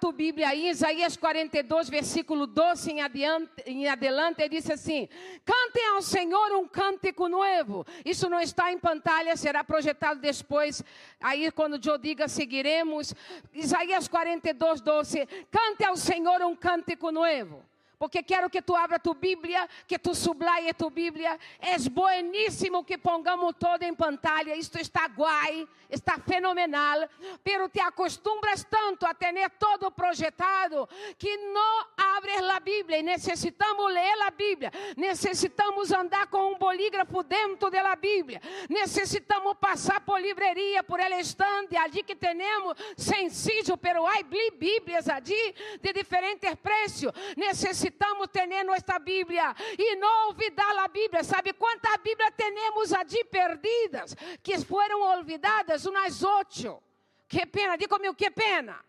42, abram tua Bíblia aí, Isaías 42, versículo 12 em, adiante, em adelante, ele diz assim: Cantem ao Senhor um cântico novo. Isso não está em pantalha, será projetado depois. Aí, quando eu diga, seguiremos. Isaías 42, 12: Cante ao Senhor um cântico novo porque quero que tu abra tu Bíblia, que tu sublaie tu Bíblia. É bueníssimo que pongamos todo em pantalha. Isto está guai, está fenomenal. Pero te acostumbras tanto a ter todo projetado que não abres a Bíblia. E necessitamos ler a Bíblia. Necessitamos andar com um bolígrafo dentro da Bíblia. Necessitamos passar por livraria, por el estande, ali que temos sencillo, pero há Bíblias ali de diferentes preços. Necessitamos necesitamos ter nossa Bíblia e não olvidar a Bíblia. ¿Sabe quantas Bíblias temos allí perdidas? Que foram olvidadas, umas oito. Que pena, diga comigo, que pena.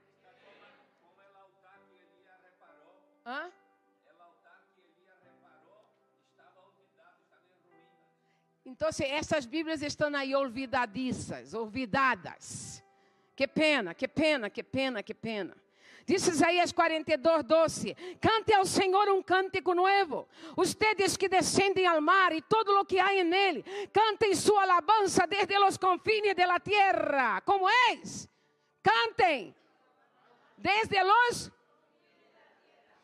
Hã? Então, essas Bíblias estão aí olvidadiças, olvidadas. Que pena, que pena, que pena, que pena. Diz Isaías 42, 12: Cante ao Senhor um cântico novo. Ustedes que descendem ao mar e todo o que há nele, cantem sua alabança desde os confines da terra. Como és? Cantem desde os.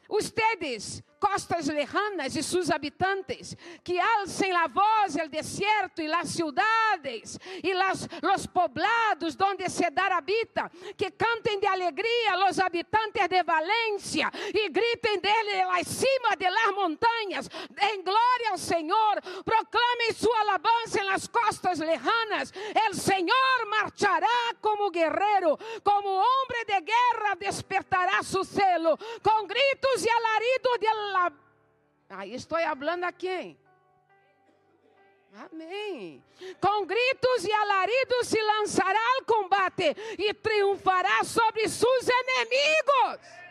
Ustedes costas lejanas e seus habitantes, que alcem a voz el desierto e las ciudades e las, los poblados donde Cedar habita, que cantem de alegria los habitantes de Valência e gritem dele lá cima de las montanhas, em glória ao Senhor, proclamem sua alabança nas costas lejanas, el Senhor marchará como guerreiro, como homem de guerra despertará su celo, com gritos e alaridos de Aí estou falando a quem? Amém. Com gritos e alaridos se lançará ao combate e triunfará sobre seus inimigos.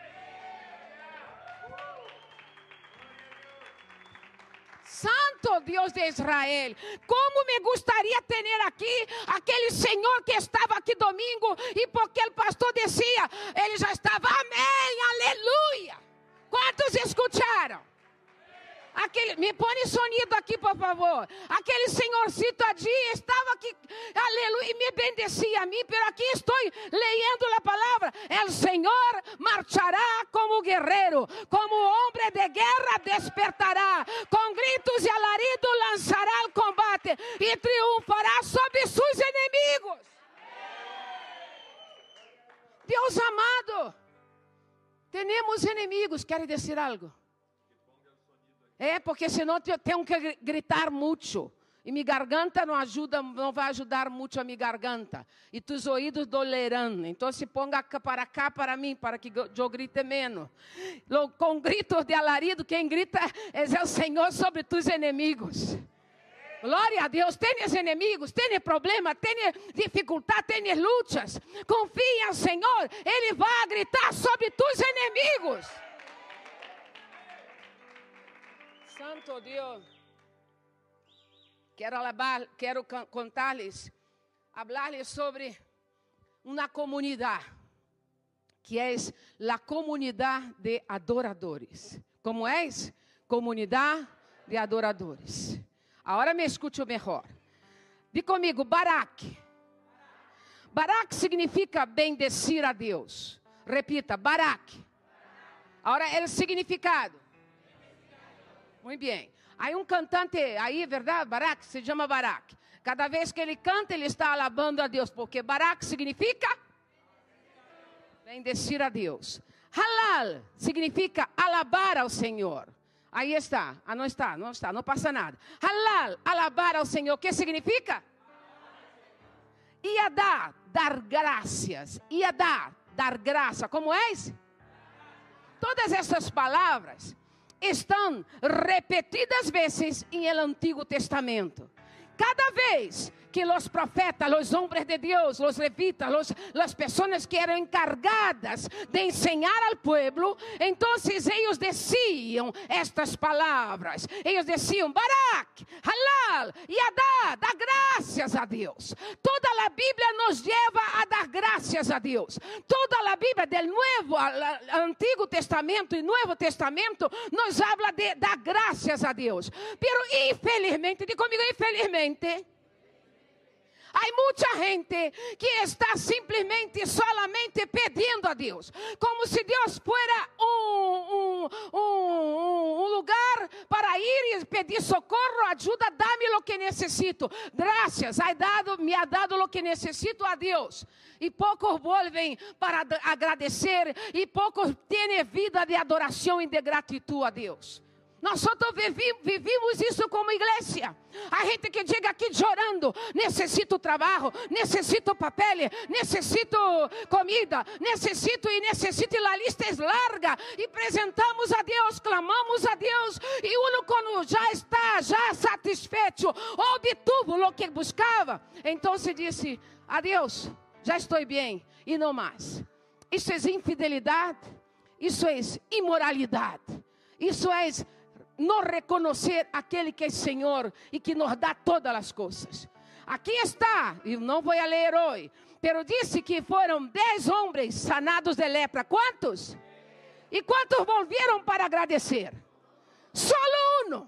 Santo Deus de Israel, como me gostaria ter aqui aquele Senhor que estava aqui domingo e porque o pastor descia, ele já estava, amém, aleluia. Quantos escutaram? Aquele, me põe sonido aqui, por favor. Aquele senhorcito ali estava aqui, aleluia, e me bendecia a mim, pero aqui estou lendo a palavra. El Senhor marchará como guerreiro, como homem de guerra despertará, com gritos e alarido lançará o combate e triunfará sobre seus inimigos. Deus amado. Temos inimigos, querem dizer algo? É, porque senão eu tenho que gritar muito. E minha garganta não ajuda, não vai ajudar muito a minha garganta. E tus ouvidos dolerão. Então se ponga para cá para mim, para que eu grite menos. Com gritos de alarido, quem grita é o Senhor sobre tus inimigos. Glória a Deus. Tens inimigos, tens problema, tens dificuldade, tens lutas. Confia no Senhor, Ele vai gritar sobre tus Santo Deus. Quero, alabar, quero contar-lhes, falar-lhes sobre uma comunidade, que é a comunidade de adoradores. Como é? Comunidade de adoradores. Agora me escute melhor. Diga comigo, Barak. Barak significa bendecir a Deus. Repita, Barak. Agora é o significado. Muito bem. Aí um cantante, aí, verdade? Barak, se chama Barak. Cada vez que ele canta, ele está alabando a Deus, porque Barak significa bendecir a Deus. Halal significa alabar ao Senhor. Aí está. Ah, não está, não está, não passa nada. Halal, alabar ao Senhor, o que significa? Ia dar, dar graças. Ia dar, dar graça. Como é? Todas essas palavras estão repetidas vezes em el Antigo Testamento. Cada vez que profetas, os homens de Deus, os levitas, los, as pessoas que eram encargadas de ensinar ao povo, então eles diziam estas palavras. Eles diziam: Barak, Halal e Adá, dá graças a Deus. Toda a Bíblia nos leva a dar graças a Deus. Toda a Bíblia, do Novo, Antigo Testamento e Novo Testamento, nos habla de dar graças a Deus. Pero infelizmente, diga comigo, infelizmente, Há muita gente que está simplesmente, solamente pedindo a Deus, como se Deus fuera um, um, um, um lugar para ir e pedir socorro, ajuda, dá-me o que necessito. Graças, dado, me ha dado o que necessito a Deus. E poucos volvem para agradecer, e poucos têm vida de adoração e de gratidão a Deus. Nós vivimos isso como igreja. A gente que chega aqui chorando: necessito trabalho, necessito papel, necessito comida, necessito e necessito, e a lista é larga. E apresentamos a Deus, clamamos a Deus, e uno quando já está já satisfeito, obtuvo o que buscava, então se disse: Adeus, já estou bem, e não mais. Isso é infidelidade, isso é imoralidade, isso é no reconhecer aquele que é Senhor e que nos dá todas as coisas. Aqui está, e não vou ler hoje, pero disse que foram dez homens sanados de lepra. Quantos? E quantos voltaram para agradecer? Solo um.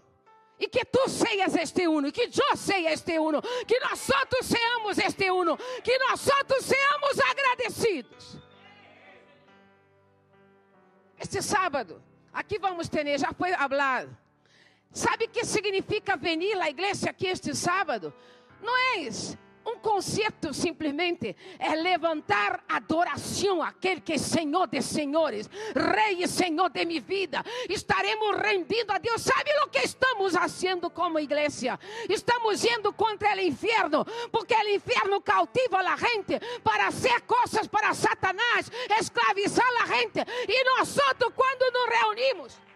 E que tu seias este uno, que eu seja este uno, que nós outros seamos este uno, que nós outros seamos agradecidos. Este sábado, Aqui vamos ter, já foi falado. Sabe o que significa venir à igreja aqui este sábado? Não é isso um conceito simplesmente é levantar adoração àquele que é Senhor de senhores, Rei e Senhor de minha vida. Estaremos rendidos a Deus. Sabe o que estamos fazendo como igreja? Estamos indo contra o inferno, porque o inferno cautiva a gente para fazer coisas para Satanás, escravizar a gente. E nós, quando nos reunimos,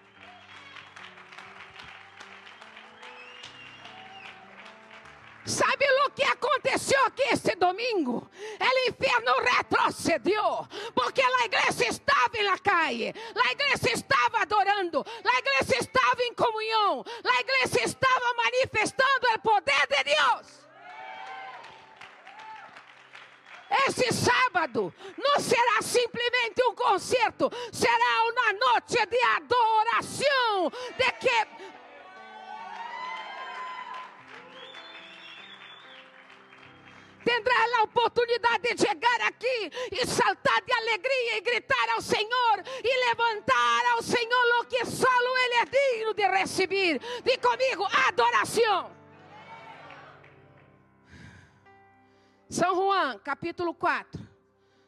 Sabe o que aconteceu aqui este domingo? O inferno retrocedeu, porque a igreja estava na calle, a igreja estava adorando, a igreja estava em comunhão, a igreja estava manifestando o poder de Deus. Esse sábado não será simplesmente um concerto, será uma noite de adoração, de terá a oportunidade de chegar aqui e saltar de alegria e gritar ao Senhor e levantar ao Senhor o que só Ele é digno de receber. Diga comigo, adoração. São Juan, capítulo 4,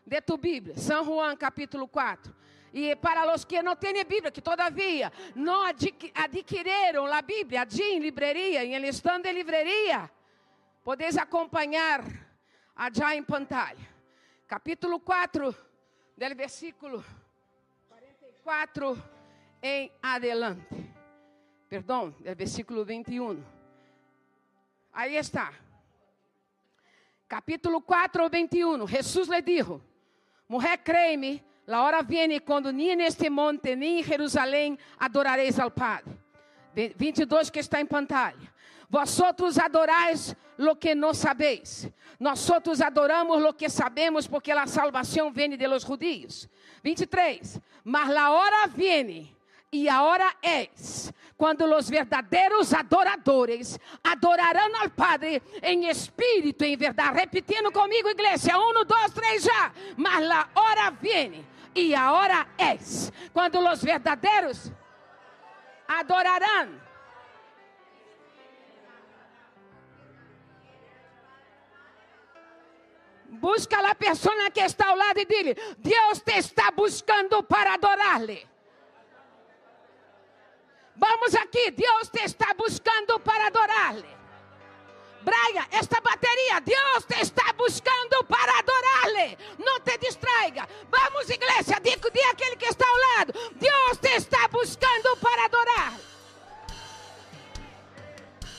de tu Bíblia. São Juan, capítulo 4. E para os que não têm Bíblia, que todavia não adquiriram a Bíblia, allí em livraria, em el stand de livraria, podeis acompanhar allá em pantalla. Capítulo 4, del versículo 44 em adelante. Perdão, del versículo 21. Aí está. Capítulo 4, 21. Jesus lhe dijo: Mulher, creme, la hora viene quando nem neste monte, nem em Jerusalém adorareis ao Padre. 22 que está em pantalla. Vosotros adorais lo que não sabeis. Nós outros adoramos lo que sabemos, porque a salvação vem de los judíos. 23. Mas a hora vem e a hora é quando os verdadeiros adoradores adorarão ao Padre em espírito e em verdade. Repetindo comigo, igreja: um, dois, três, já. Mas a hora vem e a hora é quando os verdadeiros adorarão Busca a pessoa que está ao lado e dile: Deus te está buscando para adorar-lhe. Vamos aqui, Deus te está buscando para adorar-lhe. Braia, esta bateria, Deus te está buscando para adorar-lhe. Não te distraiga. Vamos, igreja, diga, diga aquele que está ao lado: Deus te está buscando para adorar.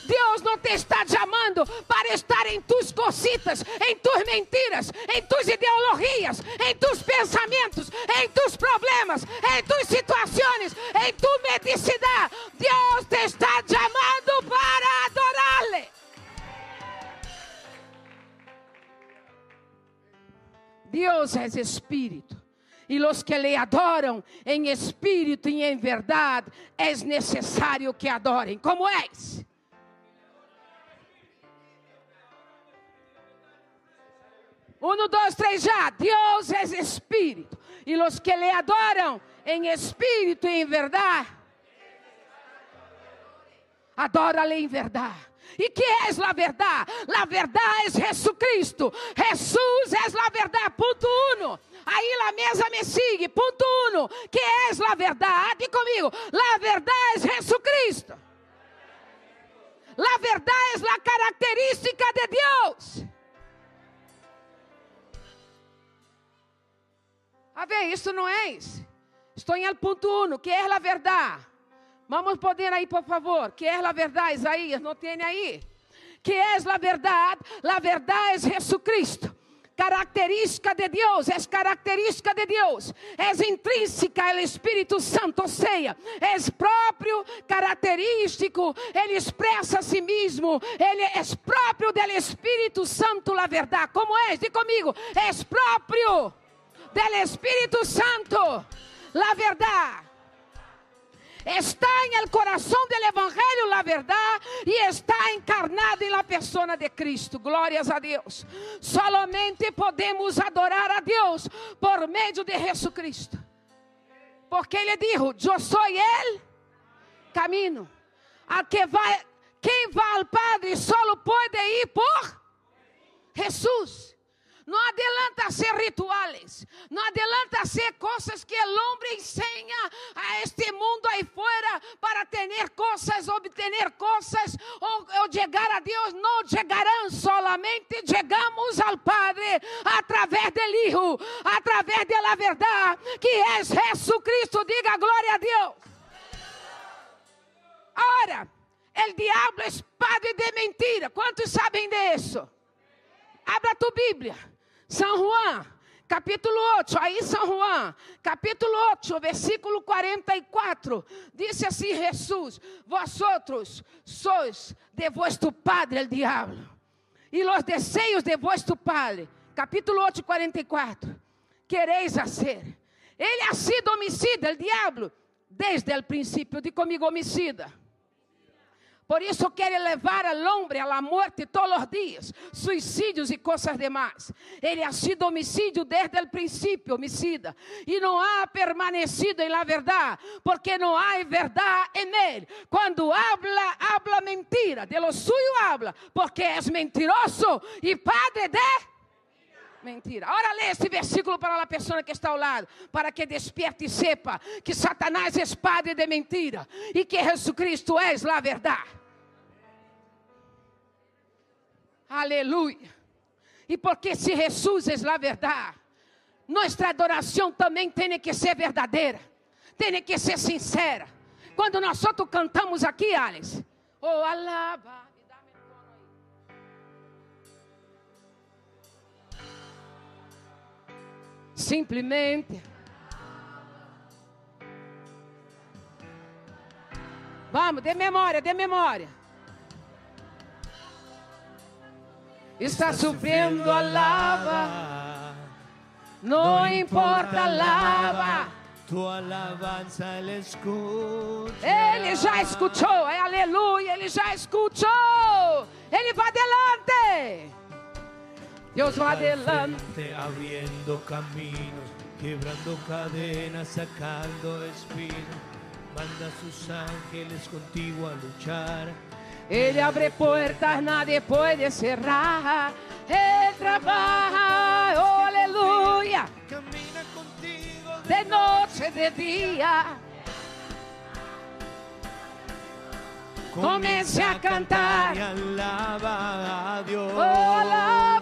Deus não te está chamando para estar em tus cositas, em tus mentiras, em tus ideologias, em tus pensamentos, em tus problemas, em tus situações, em tu medicidade. Deus te está chamando para adorá-lo. Deus é espírito. E os que lhe adoram em espírito e em verdade, é necessário que adorem. Como és? Um, dois, três, já. Deus é espírito. E os que lhe adoram em espírito e em verdade, adora-lhe em verdade. E que é a verdade? A verdade é Jesus Cristo. Jesus é a verdade. Ponto uno. Aí a mesa me sigue. Ponto uno. Que é a verdade? comigo. A verdade é Jesus Cristo. A verdade é a característica de Deus. A ver, isso não é isso. Estou em el ponto uno, que é a verdade. Vamos poder aí, por favor. Que é a verdade, Isaías? Não tem aí. Que é a verdade? A verdade é Jesus Cristo. Característica de Deus, é característica de Deus, é intrínseca ao Espírito Santo, ou seja, é próprio, característico, ele expressa a si mesmo, ele é próprio do Espírito Santo, a verdade. Como é? Diz comigo, é próprio do Espírito Santo, a verdade está en el corazón del Evangelio la verdad y está encarnada en la persona de Cristo. Glórias a Deus. Solamente podemos adorar a Deus por meio de Jesus Cristo. Porque ele disse: Eu sou ele, caminho. A que vai, quem vai ao Padre só pode ir por Jesus. Não adianta ser rituales, não adianta ser coisas que o homem ensina a este mundo aí fora para ter coisas, obter coisas ou, chegar a Deus. Não chegarão solamente, chegamos ao Padre através do Hijo, através da verdade que é Jesus Cristo. Diga glória a Deus. Ora, o diabo é padre de mentira. Quantos sabem disso? Abra tu Bíblia. São Juan, capítulo 8, aí São Juan, capítulo 8, versículo 44, disse assim Jesus, vosotros sois de vuestro padre el diablo, e los deseios de vuestro padre, capítulo 8, 44, quereis hacer. Ele ha sido homicida, el diablo, desde o princípio, de comigo homicida. Por isso quer levar al hombre a la muerte todos os dias, suicídios e coisas demais. Ele ha sido homicídio desde o princípio, homicida, e não ha permanecido em la verdade, porque não há verdade em ele. Quando habla, habla mentira, de lo suyo habla, porque é mentiroso e padre de mentira. Ora, lê esse versículo para a pessoa que está ao lado, para que despierte e sepa que Satanás é padre de mentira e que Jesus Cristo é a verdade. Aleluia. E porque se Jesus é a verdade, nossa adoração também tem que ser verdadeira, tem que ser sincera. Quando nós outros cantamos aqui, Alex, oh alaba. Simplesmente. Vamos, dê memória, dê memória. Está sofrendo a lava. Não importa a lava. Tua alabanza ele escuta. Ele já escutou, é aleluia, ele já escutou. Ele vai adelante. Deus vai adelante. Abriendo caminos, quebrando cadenas, sacando espinos. Manda sus ángeles contigo a luchar. Ele abre portas, nadie pode cerrar. Ele trabalha, oh, aleluia. Camina contigo De noite, de dia. Comece a cantar. y alaba a Dios. Oh,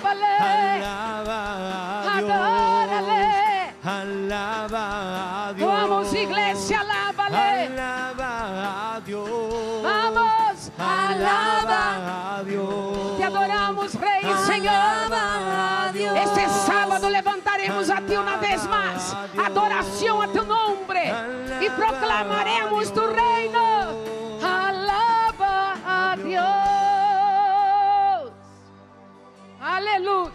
Dios. Este sábado levantaremos a ti una vez más. Adoración a tu nombre. Y proclamaremos tu reino. Alaba a Dios. Aleluya.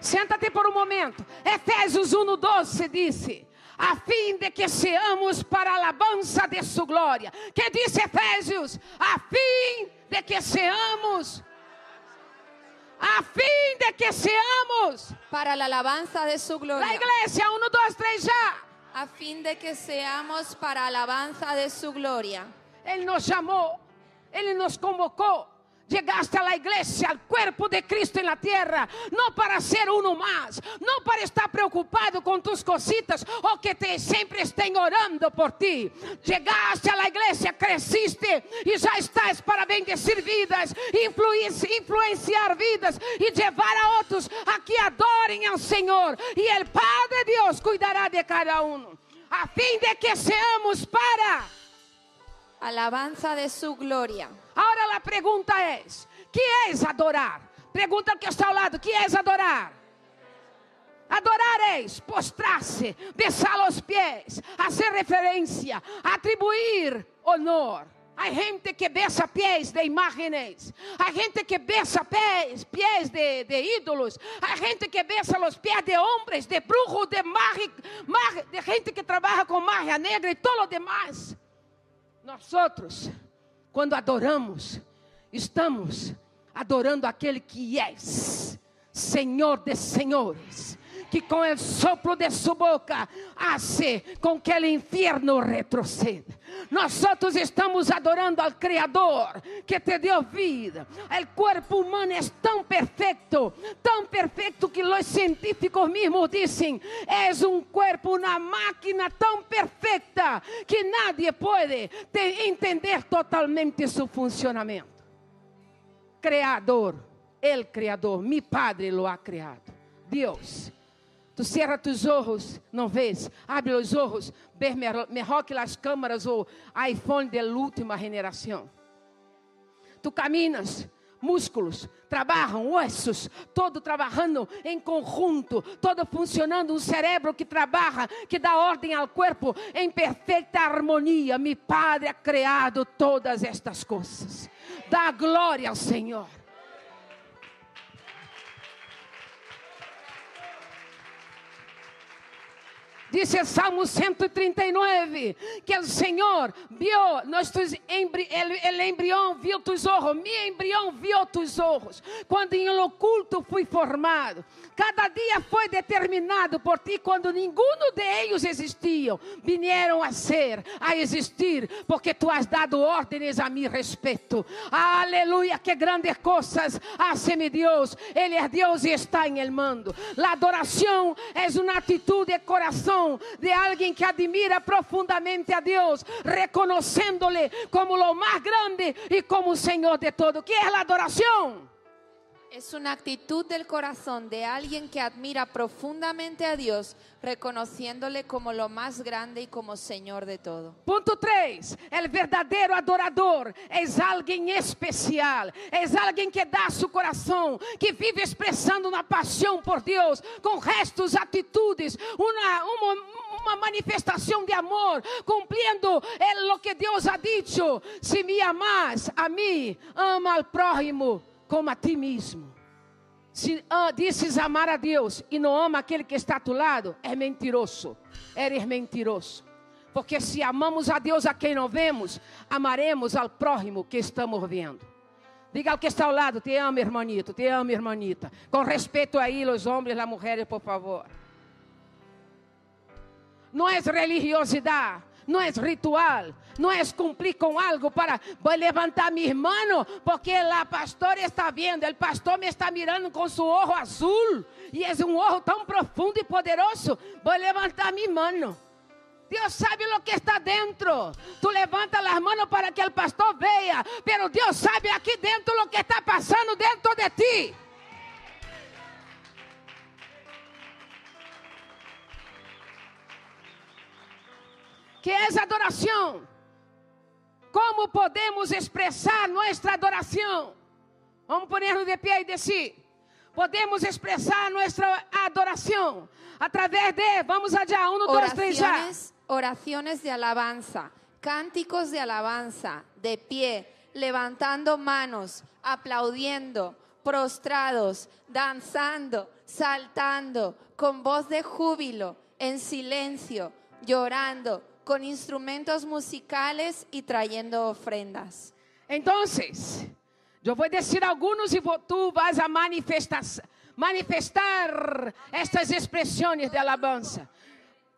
Senta-te por um momento. Efésios 1:12 disse: a fim de que seamos para a alabança de sua glória. Que disse Efésios? A fim de que seamos a fim de que seamos Para la alabanza de su la gloria. igreja. Um, dois, três, já. A fin de que seamos para alabanza de su gloria. Ele nos chamou, Ele nos convocou. Llegaste a la iglesia, al cuerpo de Cristo en la tierra, no para ser uno más, no para estar preocupado con tus cositas o que te siempre estén orando por ti. Llegaste a la iglesia, creciste y ya estás para bendecir vidas, influir- influenciar vidas y llevar a otros a que adoren al Señor. Y el Padre Dios cuidará de cada uno, a fin de que seamos para. Alabanza de su gloria. Agora a pergunta é: que é adorar? Pergunta que está ao lado: que é adorar? Adorar postrar-se, besar os pés, fazer referência, atribuir honor. Há gente que besa pés de imágenes, há gente que besa pés, pés de, de ídolos, há gente que besa os pés de homens, de brujo, de, magi, mag- de gente que trabalha com magia negra e todo o demais. Nós outros, quando adoramos, estamos adorando aquele que é Senhor de senhores, que com o sopro de sua boca hace com que o inferno retroceda. Nós estamos adorando ao Criador que te deu vida. O corpo humano é tão perfeito, tão perfeito que os científicos mesmos dizem: é um corpo, uma máquina tão perfeita que nadie pode te- entender totalmente seu funcionamento. Criador, el Criador, mi Padre lo ha criado. Deus. Tu cierra tus ojos, não vês? Abre os ojos, ver melhor que as câmeras ou iPhone de última geração. Tu caminas, músculos trabalham, ossos, todo trabalhando em conjunto, todo funcionando, um cérebro que trabalha, que dá ordem ao corpo em perfeita harmonia. Mi Padre ha criado todas estas coisas. Dá glória ao Senhor. Dice el Salmo 139 que o Senhor viu nossos embri, el, el embrião viu tus ojos, mi embrião viu tus ojos. Quando em oculto fui formado, cada dia foi determinado por ti quando nenhum de eles existiam, vieram a ser, a existir, porque tu has dado ordens a mi respeito. Aleluia, que grandes coisas hace mi Deus. Ele é Deus e está em el mando. La adoração é uma atitude de coração de alguém que admira profundamente a Deus, reconhecendo-lhe como o mais grande e como o Senhor de todo. Que é a adoração? Es una actitud del corazón de alguien que admira profundamente a Dios, reconociéndole como lo más grande y como Señor de todo. Ponto 3. El verdadeiro adorador é alguém especial, é alguém que dá seu coração, que vive expressando uma paixão por Deus, com gestos, atitudes, uma, uma, uma manifestação de amor, cumprindo el- lo que Deus ha dicho. Se me amas a mim, ama al prójimo como a ti mesmo. Se ah, amar a Deus e não ama aquele que está a tu lado, é mentiroso. Eres mentiroso. Porque se amamos a Deus a quem não vemos, amaremos ao próximo que estamos vendo. Diga ao que está ao lado, te amo, hermanito, te amo, hermanita. Com respeito a ele, os homens e as mulheres, por favor. Não é religiosidade, não é ritual, não é cumprir com algo para vou levantar minha mão, porque a pastora está vendo, o pastor me está mirando com seu olho azul, e é um olho tão profundo e poderoso, vou levantar minha mão. Deus sabe o que está dentro. Tu levanta as mãos para que o pastor veja, pero Deus sabe aqui dentro o que está passando dentro de ti. Que é adoração? Como podemos expressar nossa adoração? Vamos ponernos de pé e dizer: podemos expressar nossa adoração através de, vamos allá, dois, três, já. Oraciones, oraciones de alabanza, cánticos de alabanza, de pie, levantando manos, aplaudiendo, prostrados, danzando, saltando, con voz de júbilo, en silencio, llorando, con instrumentos musicales y trayendo ofrendas. Entonces, eu vou dizer alguns e tu vas a manifestar, manifestar estas expressões de alabança.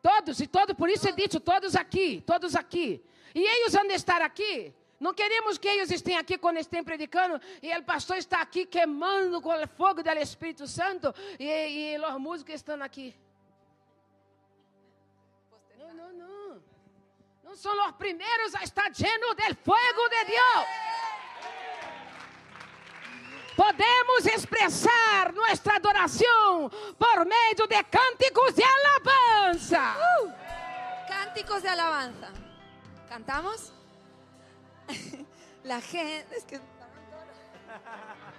Todos e todos, por isso é dito, todos aqui, todos aqui. E eles vão estar aqui. Não queremos que eles estejam aqui quando estejam predicando e o pastor está aqui queimando com o fogo do Espírito Santo e, e os músicos estão aqui. Não, não, não. Não são os primeiros a estar llenos do fogo de Deus. Podemos expressar nossa adoração por meio de cânticos de alabança. Cánticos de alabanza. ¿Cantamos? La gente, es que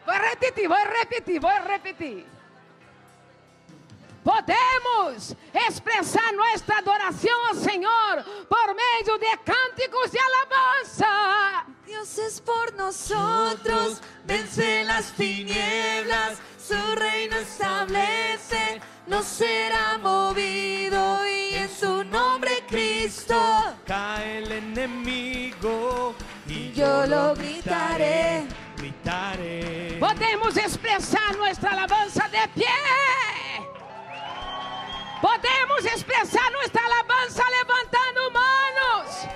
Vou repetir, vou repetir, vou repetir. Podemos expressar nossa adoração ao Senhor por meio de cânticos de alabança. Dios es por nosotros, vence las tinieblas, su reino establece, no será movido y en su nombre Cristo cae el enemigo y yo lo gritaré. gritaré. Podemos expressar nossa alabança de pé. Podemos expressar nossa alabança levantando manos.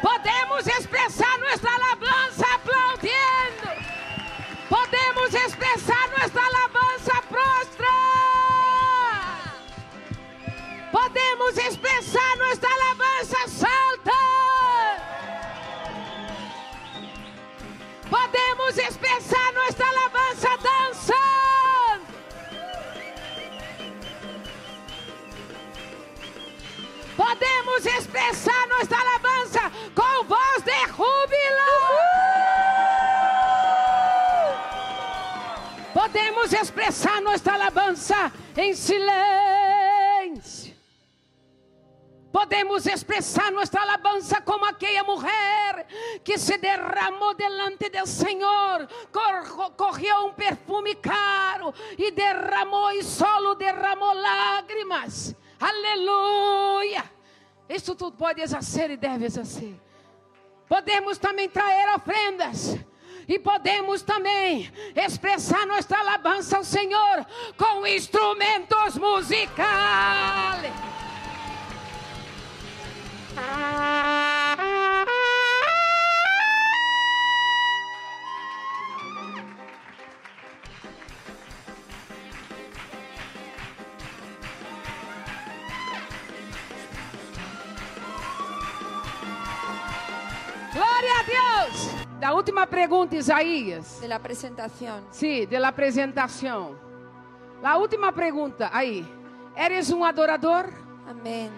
Podemos expressar nossa alabança aplaudindo. Podemos expressar nossa alabança prostra. Podemos expressar nossa alabança salta. Podemos expressar nossa alabança dançando. Podemos expressar nossa alabança com voz de júbilo. Podemos expressar nossa alabança em silêncio. Podemos expressar nossa alabança como aquela mulher que se derramou delante do Senhor, cor- correu um perfume caro e derramou e solo derramou lágrimas. Aleluia! Isso tu podes fazer e deves fazer. Podemos também trazer ofrendas. E podemos também expressar nossa alabança ao Senhor com instrumentos musicais. Glória a Deus! Da última pergunta, Isaías. De la presentación. Sim, de la apresentação. A última pergunta aí. Eres um adorador? Amén.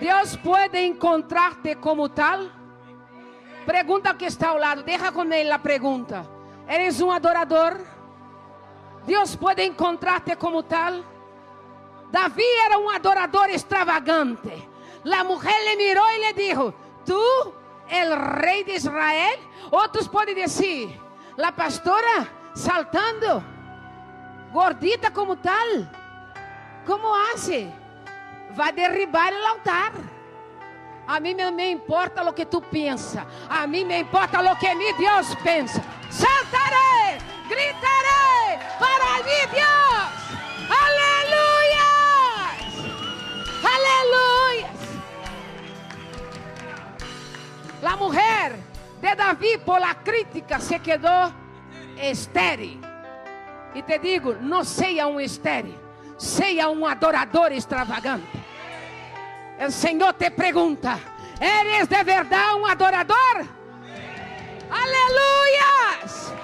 Deus pode encontrar-te como tal? Pergunta ao que está ao lado, deixa com ele a pergunta. Eres um adorador? Deus pode encontrar-te como tal? Davi era um adorador extravagante. A mulher lhe mirou e lhe disse: Tu, el rei de Israel? Outros podem dizer: La pastora saltando, gordita como tal. Como hace? Vai derribar o altar. A mim não me importa o que tu pensa. A mim me importa o que mi Deus pensa. Saltaré, gritaré para mi Deus. La mulher de Davi, por la crítica, se quedou estéril. E te digo, não seja um estéril, seja um adorador extravagante. O Senhor te pergunta: eres de verdade um adorador? Aleluia!